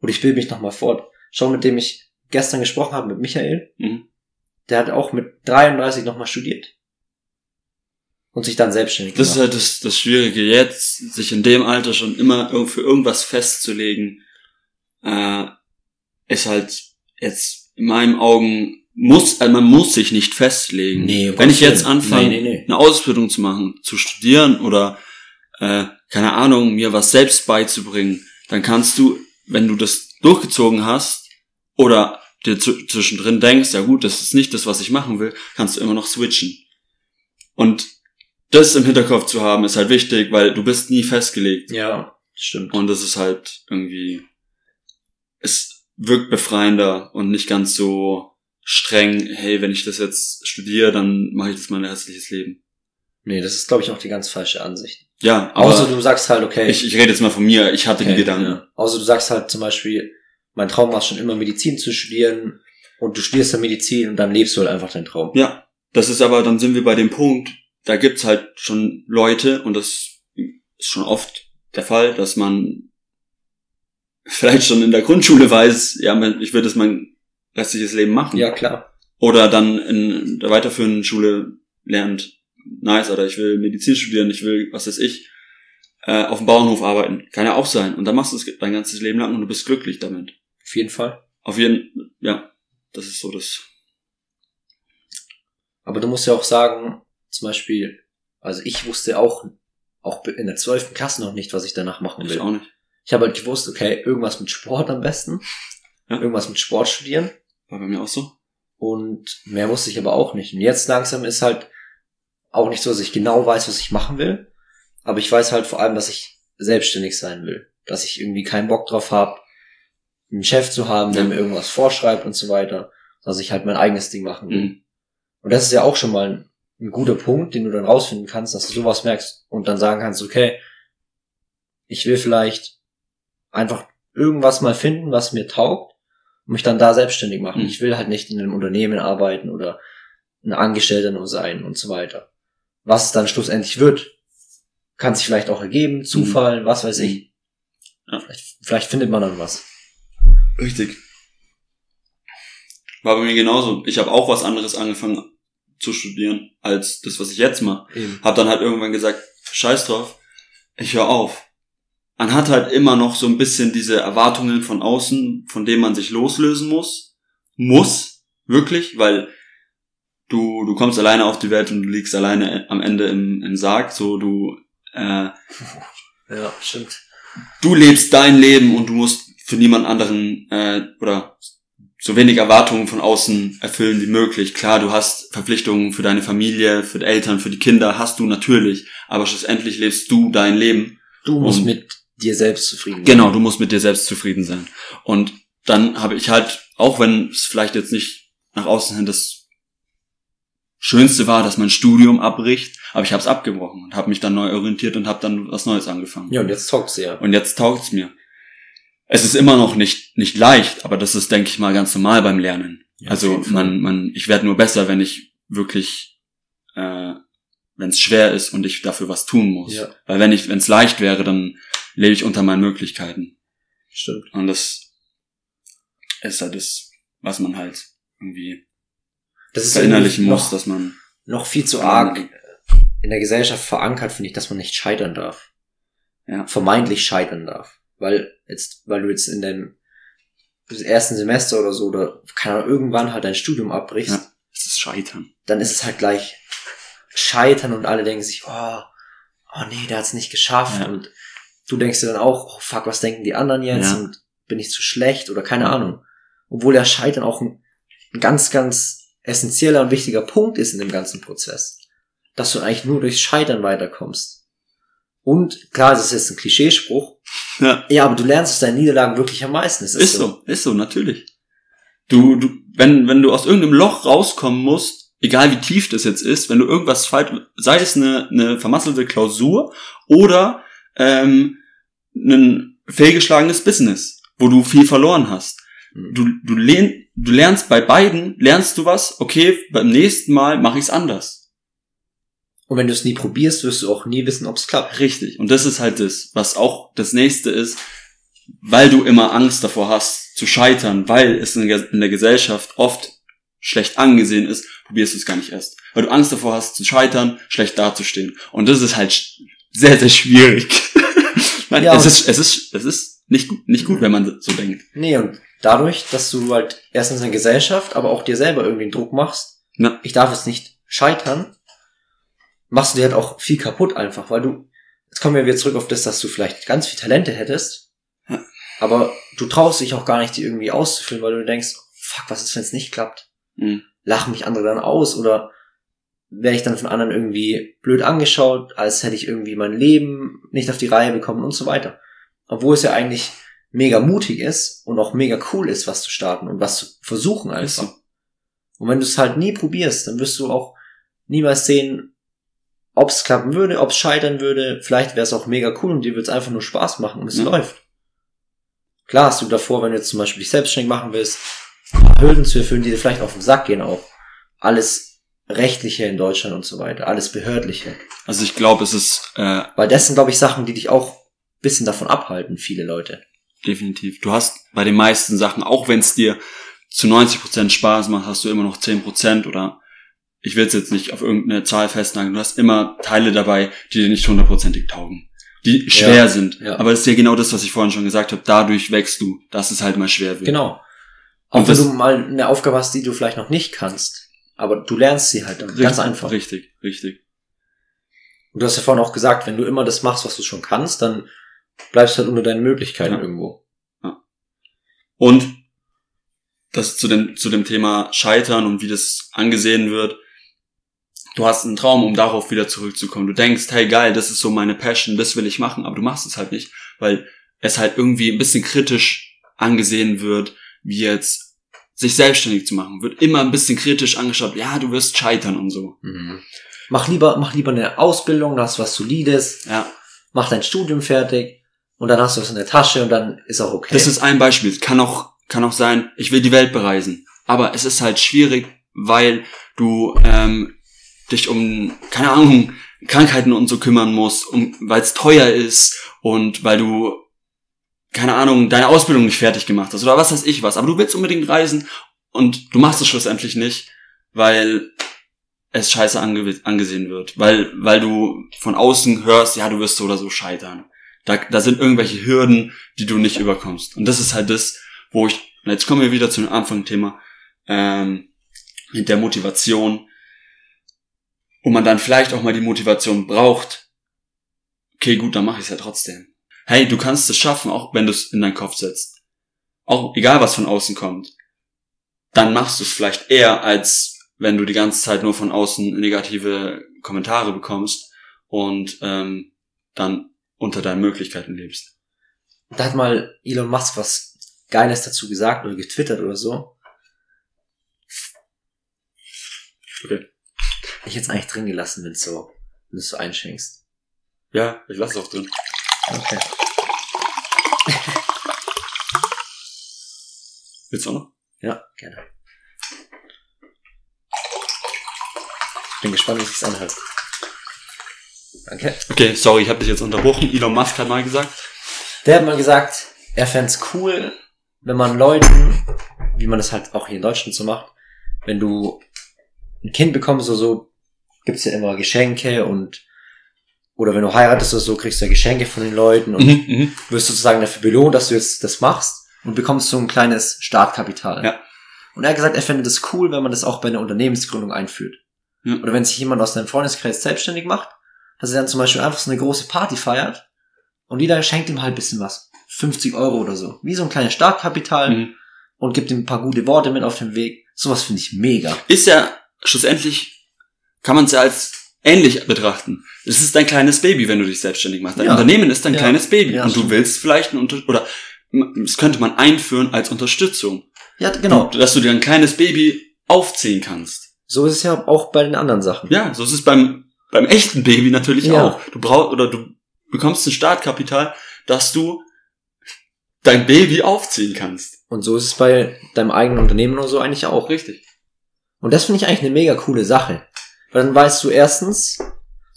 Oder ich bilde mich nochmal fort. Schau, mit dem ich gestern gesprochen habe, mit Michael, Mhm. der hat auch mit 33 nochmal studiert. Und sich dann selbstständig Das ist gemacht. halt das, das Schwierige jetzt, sich in dem Alter schon immer für irgendwas festzulegen, äh, ist halt jetzt in meinen Augen muss, also man muss sich nicht festlegen. Nee, Wenn ich jetzt anfange, Nee, nee, nee. eine Ausbildung zu machen, zu studieren oder äh, keine Ahnung, mir was selbst beizubringen, dann kannst du, wenn du das durchgezogen hast oder dir zwischendrin denkst, ja gut, das ist nicht das, was ich machen will, kannst du immer noch switchen. Und das im Hinterkopf zu haben, ist halt wichtig, weil du bist nie festgelegt. Ja, stimmt. Und das ist halt irgendwie, es wirkt befreiender und nicht ganz so streng, hey, wenn ich das jetzt studiere, dann mache ich das mein restliches Leben. Nee, das ist, glaube ich, auch die ganz falsche Ansicht. Ja, aber Außer du sagst halt, okay. ich, ich rede jetzt mal von mir, ich hatte Okay, die Gedanken. Ja. Außer du sagst halt zum Beispiel, mein Traum war es schon immer Medizin zu studieren und du studierst dann Medizin und dann lebst du halt einfach deinen Traum. Ja, das ist aber, dann sind wir bei dem Punkt, da gibt's halt schon Leute, und das ist schon oft der Fall, dass man vielleicht schon in der Grundschule weiß, ja, ich würde es mein restliches Leben machen. Ja, klar. oder dann in der weiterführenden Schule lernt, nice, oder ich will Medizin studieren, ich will, was weiß ich, äh, auf dem Bauernhof arbeiten. Kann ja auch sein. Und dann machst du es dein ganzes Leben lang und du bist glücklich damit. Auf jeden Fall. Auf jeden, ja, das ist so das. Aber du musst ja auch sagen, zum Beispiel, also ich wusste auch, auch in der zwölften Klasse noch nicht, was ich danach machen will. Ich auch nicht. Ich habe halt gewusst, okay, irgendwas mit Sport am besten. Ja. Irgendwas mit Sport studieren. War bei mir auch so. Und mehr wusste ich aber auch nicht. Und jetzt langsam ist halt auch nicht so, dass ich genau weiß, was ich machen will. Aber ich weiß halt vor allem, dass ich selbstständig sein will. Dass ich irgendwie keinen Bock drauf habe, einen Chef zu haben, der mir irgendwas vorschreibt und so weiter. Dass ich halt mein eigenes Ding machen will. Mhm. Und das ist ja auch schon mal ein, ein guter Punkt, den du dann rausfinden kannst, dass du sowas merkst und dann sagen kannst, okay, ich will vielleicht einfach irgendwas mal finden, was mir taugt und mich dann da selbstständig machen. Mhm. Ich will halt nicht in einem Unternehmen arbeiten oder ein Angestellter nur sein und so weiter. Was es dann schlussendlich wird, kann sich vielleicht auch ergeben, Zufall, was weiß ich. Ja. Vielleicht, vielleicht findet man dann was. Richtig. War bei mir genauso. Ich habe auch was anderes angefangen zu studieren als das, was ich jetzt mache. Hab dann halt irgendwann gesagt, scheiß drauf, ich höre auf. Man hat halt immer noch so ein bisschen diese Erwartungen von außen, von denen man sich loslösen muss. Muss, wirklich, weil du, du kommst alleine auf die Welt und du liegst alleine am Ende im, im Sarg, so du, äh, Ja, stimmt. du lebst dein Leben und du musst für niemand anderen äh, oder so wenig Erwartungen von außen erfüllen wie möglich. Klar, du hast Verpflichtungen für deine Familie, für die Eltern, für die Kinder, hast du natürlich, aber schlussendlich lebst du dein Leben. Du musst mit dir selbst zufrieden sein. Genau, du musst mit dir selbst zufrieden sein. Und dann habe ich halt, auch wenn es vielleicht jetzt nicht nach außen hin das Schönste war, dass mein Studium abbricht, aber ich habe es abgebrochen und habe mich dann neu orientiert und habe dann was Neues angefangen. Ja, und jetzt du ja. Und jetzt taugt's mir. Es ist immer noch nicht nicht leicht, aber das ist, denke ich mal, ganz normal beim Lernen. Ja, also man man ich werde nur besser, wenn ich wirklich äh, wenn es schwer ist und ich dafür was tun muss. Ja. Weil wenn ich wenn es leicht wäre, dann lebe ich unter meinen Möglichkeiten. Stimmt. Und das ist halt das, was man halt irgendwie Das ist verinnerlichen muss, dass man noch viel zu arg in der Gesellschaft verankert, finde ich, dass man nicht scheitern darf. Ja. Vermeintlich scheitern darf. Weil jetzt, weil du jetzt in deinem ersten Semester oder so oder keine Ahnung, irgendwann halt dein Studium abbrichst, Ja. es ist Scheitern. dann ist es halt gleich scheitern und alle denken sich, oh, oh nee, der hat's nicht geschafft Ja. und du denkst dir dann auch, oh fuck, was denken die anderen jetzt Ja. und bin ich zu schlecht oder keine Ahnung. Obwohl ja Scheitern auch ein, ein ganz, ganz essentieller und wichtiger Punkt ist in dem ganzen Prozess. Dass du eigentlich nur durchs Scheitern weiterkommst. Und klar, das ist jetzt ein Klischeespruch. Ja. Ja, aber du lernst aus deinen Niederlagen wirklich am meisten. Es Ist so, ist so, natürlich. Du, du, wenn, wenn du aus irgendeinem Loch rauskommen musst, egal wie tief das jetzt ist, wenn du irgendwas falsch, sei es eine, eine vermasselte Klausur oder ähm, ein fehlgeschlagenes Business, wo du viel verloren hast. Mhm. Du, du, lehn, du lernst bei beiden, lernst du was, okay, beim nächsten Mal mache ich es anders. Und wenn du es nie probierst, wirst du auch nie wissen, ob es klappt. Richtig. Und das ist halt das, was auch das nächste ist, weil du immer Angst davor hast zu scheitern, weil es in der Gesellschaft oft schlecht angesehen ist, probierst du es gar nicht erst. Weil du Angst davor hast zu scheitern, schlecht dazustehen. Und das ist halt sehr, sehr schwierig. Nein, Ja, es ist, es ist, es ist nicht gut, nicht gut, wenn man so denkt. Nee, und dadurch, dass du halt erstens in der Gesellschaft, aber auch dir selber irgendwie einen Druck machst, Ja. ich darf jetzt nicht scheitern, machst du dir halt auch viel kaputt einfach, weil du, jetzt kommen wir wieder zurück auf das, dass du vielleicht ganz viel Talente hättest, Ja. aber du traust dich auch gar nicht, die irgendwie auszufüllen, weil du denkst, fuck, was ist, wenn es nicht klappt? Mhm. Lachen mich andere dann aus oder werde ich dann von anderen irgendwie blöd angeschaut, als hätte ich irgendwie mein Leben nicht auf die Reihe bekommen und so weiter. Obwohl es ja eigentlich mega mutig ist und auch mega cool ist, was zu starten und was zu versuchen einfach. Und wenn du es halt nie probierst, dann wirst du auch niemals sehen, ob es klappen würde, ob es scheitern würde. Vielleicht wäre es auch mega cool und dir wird es einfach nur Spaß machen und es Ja. läuft. Klar hast du davor, wenn du jetzt zum Beispiel dich selbstständig machen willst, Hürden zu erfüllen, die dir vielleicht auf den Sack gehen auch. Alles rechtliche in Deutschland und so weiter, alles behördliche. Also ich glaube, es ist äh, Weil das sind, glaube ich, Sachen, die dich auch ein bisschen davon abhalten, viele Leute. definitiv. Du hast bei den meisten Sachen, auch wenn es dir zu 90% Spaß macht, hast du immer noch 10% oder ich will es jetzt nicht auf irgendeine Zahl festnageln, du hast immer Teile dabei, die dir nicht hundertprozentig taugen. Die schwer Ja, sind. ja. Aber das ist ja genau das, was ich vorhin schon gesagt habe. Dadurch wächst du, dass es halt mal schwer wird. Genau. Auch Und wenn du mal eine Aufgabe hast, die du vielleicht noch nicht kannst. Aber du lernst sie halt dann. Richtig, Ganz einfach. Richtig, richtig. Und du hast ja vorhin auch gesagt, wenn du immer das machst, was du schon kannst, dann bleibst du halt unter deinen Möglichkeiten Ja. irgendwo. Und das zu dem, zu dem Thema Scheitern und wie das angesehen wird. Du hast einen Traum, um darauf wieder zurückzukommen. Du denkst, hey geil, das ist so meine Passion, das will ich machen, aber du machst es halt nicht, weil es halt irgendwie ein bisschen kritisch angesehen wird, wie jetzt sich selbstständig zu machen. Wird immer ein bisschen kritisch angeschaut, ja, du wirst scheitern und so. Mach lieber, mach lieber eine Ausbildung, das was Solides, Ja, mach dein Studium fertig und dann hast du was in der Tasche und dann ist auch okay. Das ist ein Beispiel. Kann auch, kann auch sein, ich will die Welt bereisen. Aber es ist halt schwierig, weil du ähm, dich um, keine Ahnung, Krankheiten und so kümmern musst, um, weil es teuer ist und weil du, keine Ahnung, deine Ausbildung nicht fertig gemacht hast oder was weiß ich was. Aber du willst unbedingt reisen und du machst es schlussendlich nicht, weil es scheiße ange angesehen wird. Weil, weil du von außen hörst, ja, du wirst so oder so scheitern. Da, da sind irgendwelche Hürden, die du nicht überkommst. Und das ist halt das, wo ich, jetzt kommen wir wieder zu dem Anfangsthema, ähm, mit der Motivation, wo man dann vielleicht auch mal die Motivation braucht. Okay, gut, dann mache ich es ja trotzdem. Hey, du kannst es schaffen, auch wenn du es in deinen Kopf setzt. Auch egal, was von außen kommt. Dann machst du es vielleicht eher, als wenn du die ganze Zeit nur von außen negative Kommentare bekommst und ähm, dann unter deinen Möglichkeiten lebst. Da hat mal Elon Musk was Geiles dazu gesagt oder getwittert oder so. Okay. Ich hätte es eigentlich drin gelassen, wenn so, wenn du es so einschenkst. Ja, ich lasse es auch drin. Okay. Willst du auch noch? Ja, gerne. Bin gespannt, wie sich's anhört. Danke. Okay, sorry, ich habe dich jetzt unterbrochen. Elon Musk hat mal gesagt. Der hat mal gesagt, er fänd's cool, wenn man Leuten, wie man das halt auch hier in Deutschland so macht, wenn du ein Kind bekommst oder so, gibt's ja immer Geschenke und oder wenn du heiratest oder so, kriegst du ja Geschenke von den Leuten und Mhm, mhm. wirst sozusagen dafür belohnt, dass du jetzt das machst und bekommst so ein kleines Startkapital. Ja. Und er hat gesagt, er fände das cool, wenn man das auch bei einer Unternehmensgründung einführt. Ja. Oder wenn sich jemand aus deinem Freundeskreis selbstständig macht, dass er dann zum Beispiel einfach so eine große Party feiert und jeder schenkt ihm halt ein bisschen was. 50 Euro oder so. Wie so ein kleines Startkapital Mhm. und gibt ihm ein paar gute Worte mit auf den Weg. Sowas finde ich mega. Ist ja schlussendlich, kann man es ja als ähnlich betrachten. Es ist dein kleines Baby, wenn du dich selbstständig machst. Dein Ja. Unternehmen ist dein Ja. kleines Baby. Ja, und du willst vielleicht ein Unter oder das könnte man einführen als Unterstützung. Ja, genau. Dass du dir ein kleines Baby aufziehen kannst. So ist es ja auch bei den anderen Sachen. Ja, so ist es beim, beim echten Baby natürlich auch. Du brauchst, oder du bekommst ein Startkapital, dass du dein Baby aufziehen kannst. Und so ist es bei deinem eigenen Unternehmen oder so eigentlich auch. Richtig. Und das finde ich eigentlich eine mega coole Sache. Weil dann weißt du erstens,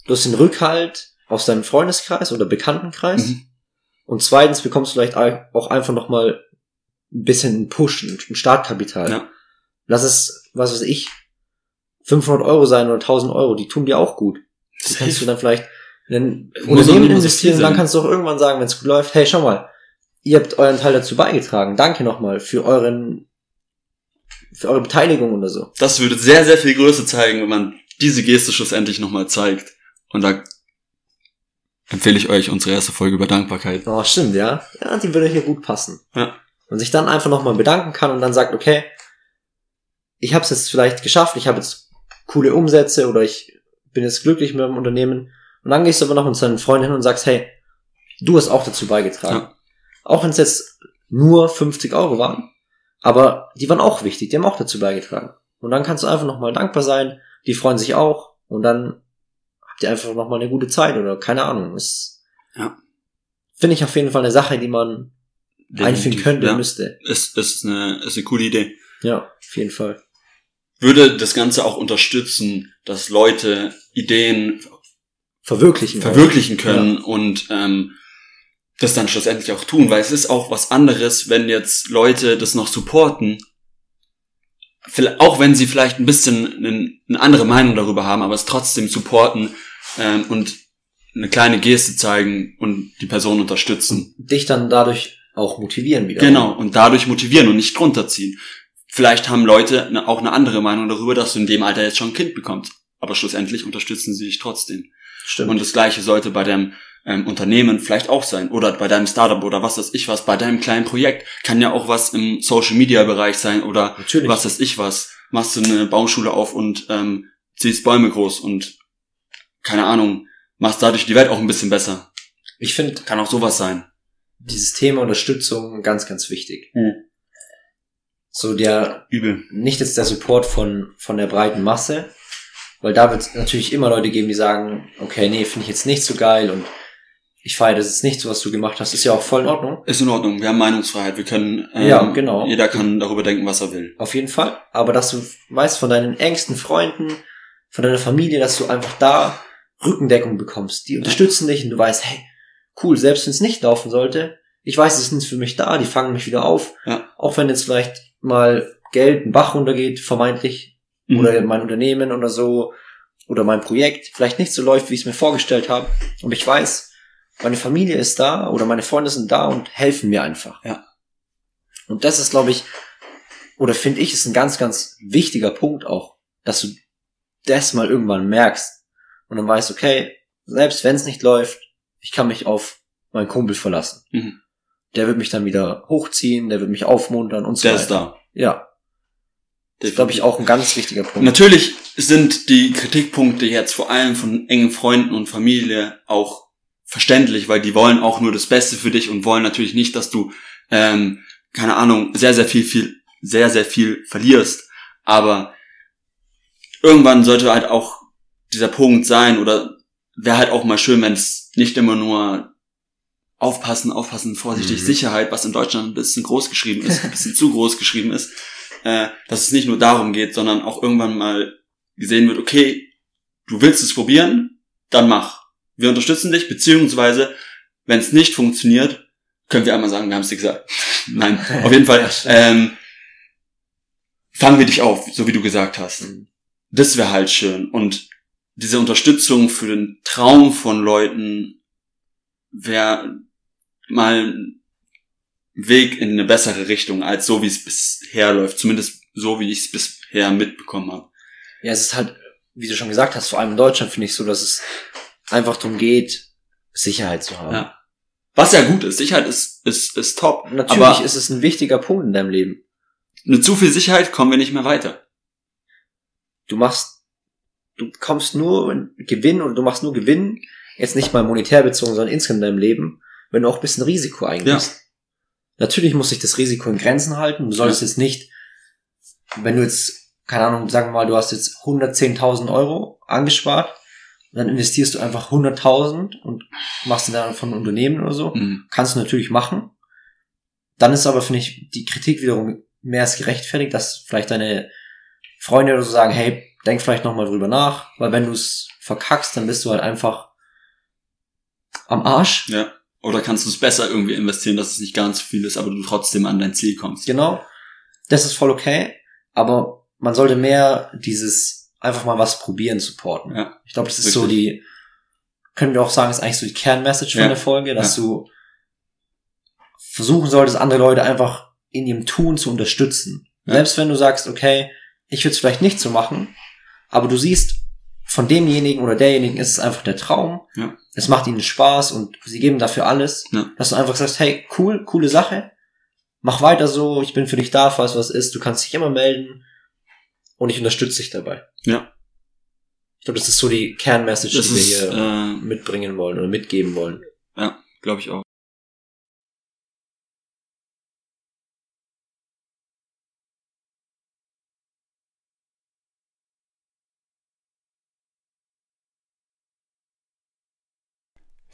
du hast den Rückhalt aus deinem Freundeskreis oder Bekanntenkreis. Mhm. Und zweitens bekommst du vielleicht auch einfach nochmal ein bisschen einen Push, ein Startkapital. Ja. Lass es, was weiß ich, 500 Euro sein oder 1000 Euro, die tun dir auch gut. Die kannst du dann vielleicht in ein Unternehmen investieren und dann kannst du auch irgendwann sagen, wenn es gut läuft, hey, schau mal, ihr habt euren Teil dazu beigetragen. Danke nochmal für euren, für eure Beteiligung oder so. Das würde sehr, sehr viel Größe zeigen, wenn man diese Geste schlussendlich nochmal zeigt. Und da empfehle ich euch unsere erste Folge über Dankbarkeit. Oh, stimmt, ja. Ja, die würde hier gut passen. Ja. Und sich dann einfach nochmal bedanken kann und dann sagt, okay, ich habe es jetzt vielleicht geschafft, ich habe jetzt coole Umsätze oder ich bin jetzt glücklich mit dem Unternehmen. Und dann gehst du aber noch mit seinen Freunden hin und sagst, hey, du hast auch dazu beigetragen. Ja. Auch wenn es jetzt nur 50 Euro waren, aber die waren auch wichtig, die haben auch dazu beigetragen. Und dann kannst du einfach nochmal dankbar sein, die freuen sich auch und dann habt ihr einfach nochmal eine gute Zeit oder keine Ahnung. Ist, Ja. Finde ich auf jeden Fall eine Sache, die man einführen könnte, Ja. müsste. Ist, ist, eine, ist eine coole Idee. Ja, auf jeden Fall. Würde das Ganze auch unterstützen, dass Leute Ideen Verwirklichen. verwirklichen können und ähm, das dann schlussendlich auch tun, weil es ist auch was anderes, wenn jetzt Leute das noch supporten auch wenn sie vielleicht ein bisschen eine, andere Meinung darüber haben, aber es trotzdem supporten ähm, und eine kleine Geste zeigen und die Person unterstützen. Dich dann dadurch auch motivieren wieder. Genau, und dadurch motivieren und nicht runterziehen. Vielleicht haben Leute auch eine andere Meinung darüber, dass du in dem Alter jetzt schon ein Kind bekommst. Aber schlussendlich unterstützen sie dich trotzdem. Stimmt. Und das Gleiche sollte bei deinem ähm, Unternehmen vielleicht auch sein. Oder bei deinem Startup oder was weiß ich was, bei deinem kleinen Projekt. Kann ja auch was im Social Media Bereich sein oder Natürlich. was weiß ich was. Machst du eine Baumschule auf und ähm, ziehst Bäume groß und keine Ahnung, machst dadurch die Welt auch ein bisschen besser. Ich finde, kann auch sowas sein. Dieses Thema Unterstützung ganz, ganz wichtig. Hm. So der, Übel. nicht jetzt der Support von, von der breiten Masse, weil da wird es natürlich immer Leute geben, die sagen, okay, nee, finde ich jetzt nicht so geil und ich feiere das ist nicht so, was du gemacht hast, ist ja auch voll in Ordnung. Ist in Ordnung. Wir haben Meinungsfreiheit. Wir können, ähm, ja, genau. Jeder kann darüber denken, was er will. Auf jeden Fall. Aber dass du weißt von deinen engsten Freunden, von deiner Familie, dass du einfach da Rückendeckung bekommst. Die unterstützen dich und du weißt, hey, cool, selbst wenn es nicht laufen sollte, ich weiß, es sind für mich da, die fangen mich wieder auf. Ja. Auch wenn jetzt vielleicht mal Geld einen Bach runtergeht, vermeintlich, mhm. oder mein Unternehmen oder so, oder mein Projekt vielleicht nicht so läuft, wie ich es mir vorgestellt habe. Und ich weiß, meine Familie ist da oder meine Freunde sind da und helfen mir einfach. Ja. Und das ist, glaube ich, oder finde ich, ist ein ganz, ganz wichtiger Punkt auch, dass du das mal irgendwann merkst und dann weißt, okay, selbst wenn es nicht läuft, ich kann mich auf meinen Kumpel verlassen. Mhm. Der wird mich dann wieder hochziehen, der wird mich aufmuntern und so der weiter. Der ist da. Ja. Das ist, glaube ich, auch ein ganz wichtiger Punkt. Natürlich sind die Kritikpunkte jetzt vor allem von engen Freunden und Familie auch verständlich, weil die wollen auch nur das Beste für dich und wollen natürlich nicht, dass du, ähm, keine Ahnung, sehr, sehr viel, viel, sehr, sehr viel verlierst. Aber irgendwann sollte halt auch dieser Punkt sein oder wäre halt auch mal schön, wenn es nicht immer nur aufpassen, aufpassen, vorsichtig, mhm. Sicherheit, was in Deutschland ein bisschen groß geschrieben ist, ein bisschen zu groß geschrieben ist, äh, dass es nicht nur darum geht, sondern auch irgendwann mal gesehen wird, okay, du willst es probieren, dann mach. Wir unterstützen dich, beziehungsweise, wenn es nicht funktioniert, können wir einmal sagen, wir haben es dir gesagt. Nein, auf jeden Fall. Ähm, fangen wir dich auf, so wie du gesagt hast. Mhm. Das wäre halt schön. Und diese Unterstützung für den Traum von Leuten wäre mal ein Weg in eine bessere Richtung, als so wie es bisher läuft. Zumindest so, wie ich es bisher mitbekommen habe. Ja, es ist halt, wie du schon gesagt hast, vor allem in Deutschland finde ich so, dass es einfach darum geht, Sicherheit zu haben. Ja. Was ja gut ist. Sicherheit ist, ist, ist top. Natürlich aber ist es ein wichtiger Punkt in deinem Leben. Mit zu viel Sicherheit kommen wir nicht mehr weiter. Du machst, du kommst nur in Gewinn oder du machst nur Gewinn, jetzt nicht mal monetär bezogen, sondern insgesamt in deinem Leben, wenn du auch ein bisschen Risiko eingehst. Ja. Natürlich muss sich das Risiko in Grenzen halten. Du solltest ja. jetzt nicht, wenn du jetzt, keine Ahnung, sagen wir mal, du hast jetzt 110.000 Euro angespart, dann investierst du einfach 100.000 und machst dann von Unternehmen oder so. Mhm. Kannst du natürlich machen. Dann ist aber, finde ich, die Kritik wiederum mehr als gerechtfertigt, dass vielleicht deine Freunde oder so sagen, hey, denk vielleicht nochmal drüber nach, weil wenn du es verkackst, dann bist du halt einfach am Arsch. Ja. Oder kannst du es besser irgendwie investieren, dass es nicht ganz viel ist, aber du trotzdem an dein Ziel kommst. Genau. Das ist voll okay. Aber man sollte mehr dieses einfach mal was probieren supporten. Ja. Ich glaube, das ist Richtig. so die, können wir auch sagen, ist eigentlich so die Kernmessage ja. von der Folge, dass ja. du versuchen solltest, andere Leute einfach in ihrem Tun zu unterstützen. Ja. Selbst wenn du sagst, okay, ich würde es vielleicht nicht so machen, aber du siehst, von demjenigen oder derjenigen ist es einfach der Traum. Ja. Es macht ihnen Spaß und sie geben dafür alles. Ja. Dass du einfach sagst, hey, cool, coole Sache. Mach weiter so, ich bin für dich da, falls was ist. Du kannst dich immer melden und ich unterstütze dich dabei. Ja. Ich glaube, das ist so die Kernmessage, das die wir ist, hier äh, mitbringen wollen oder mitgeben wollen. Ja, glaube ich auch.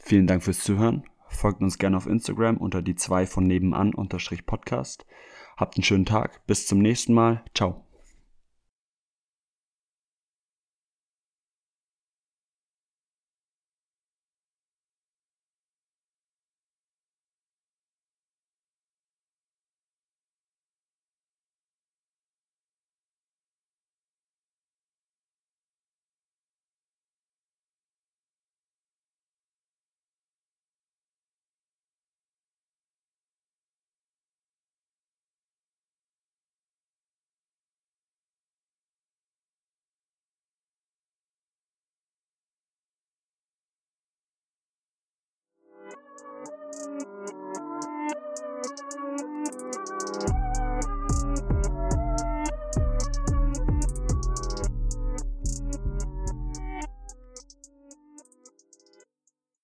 Vielen Dank fürs Zuhören. Folgt uns gerne auf Instagram unter die zwei von nebenan unterstrich Podcast. Habt einen schönen Tag. Bis zum nächsten Mal. Ciao.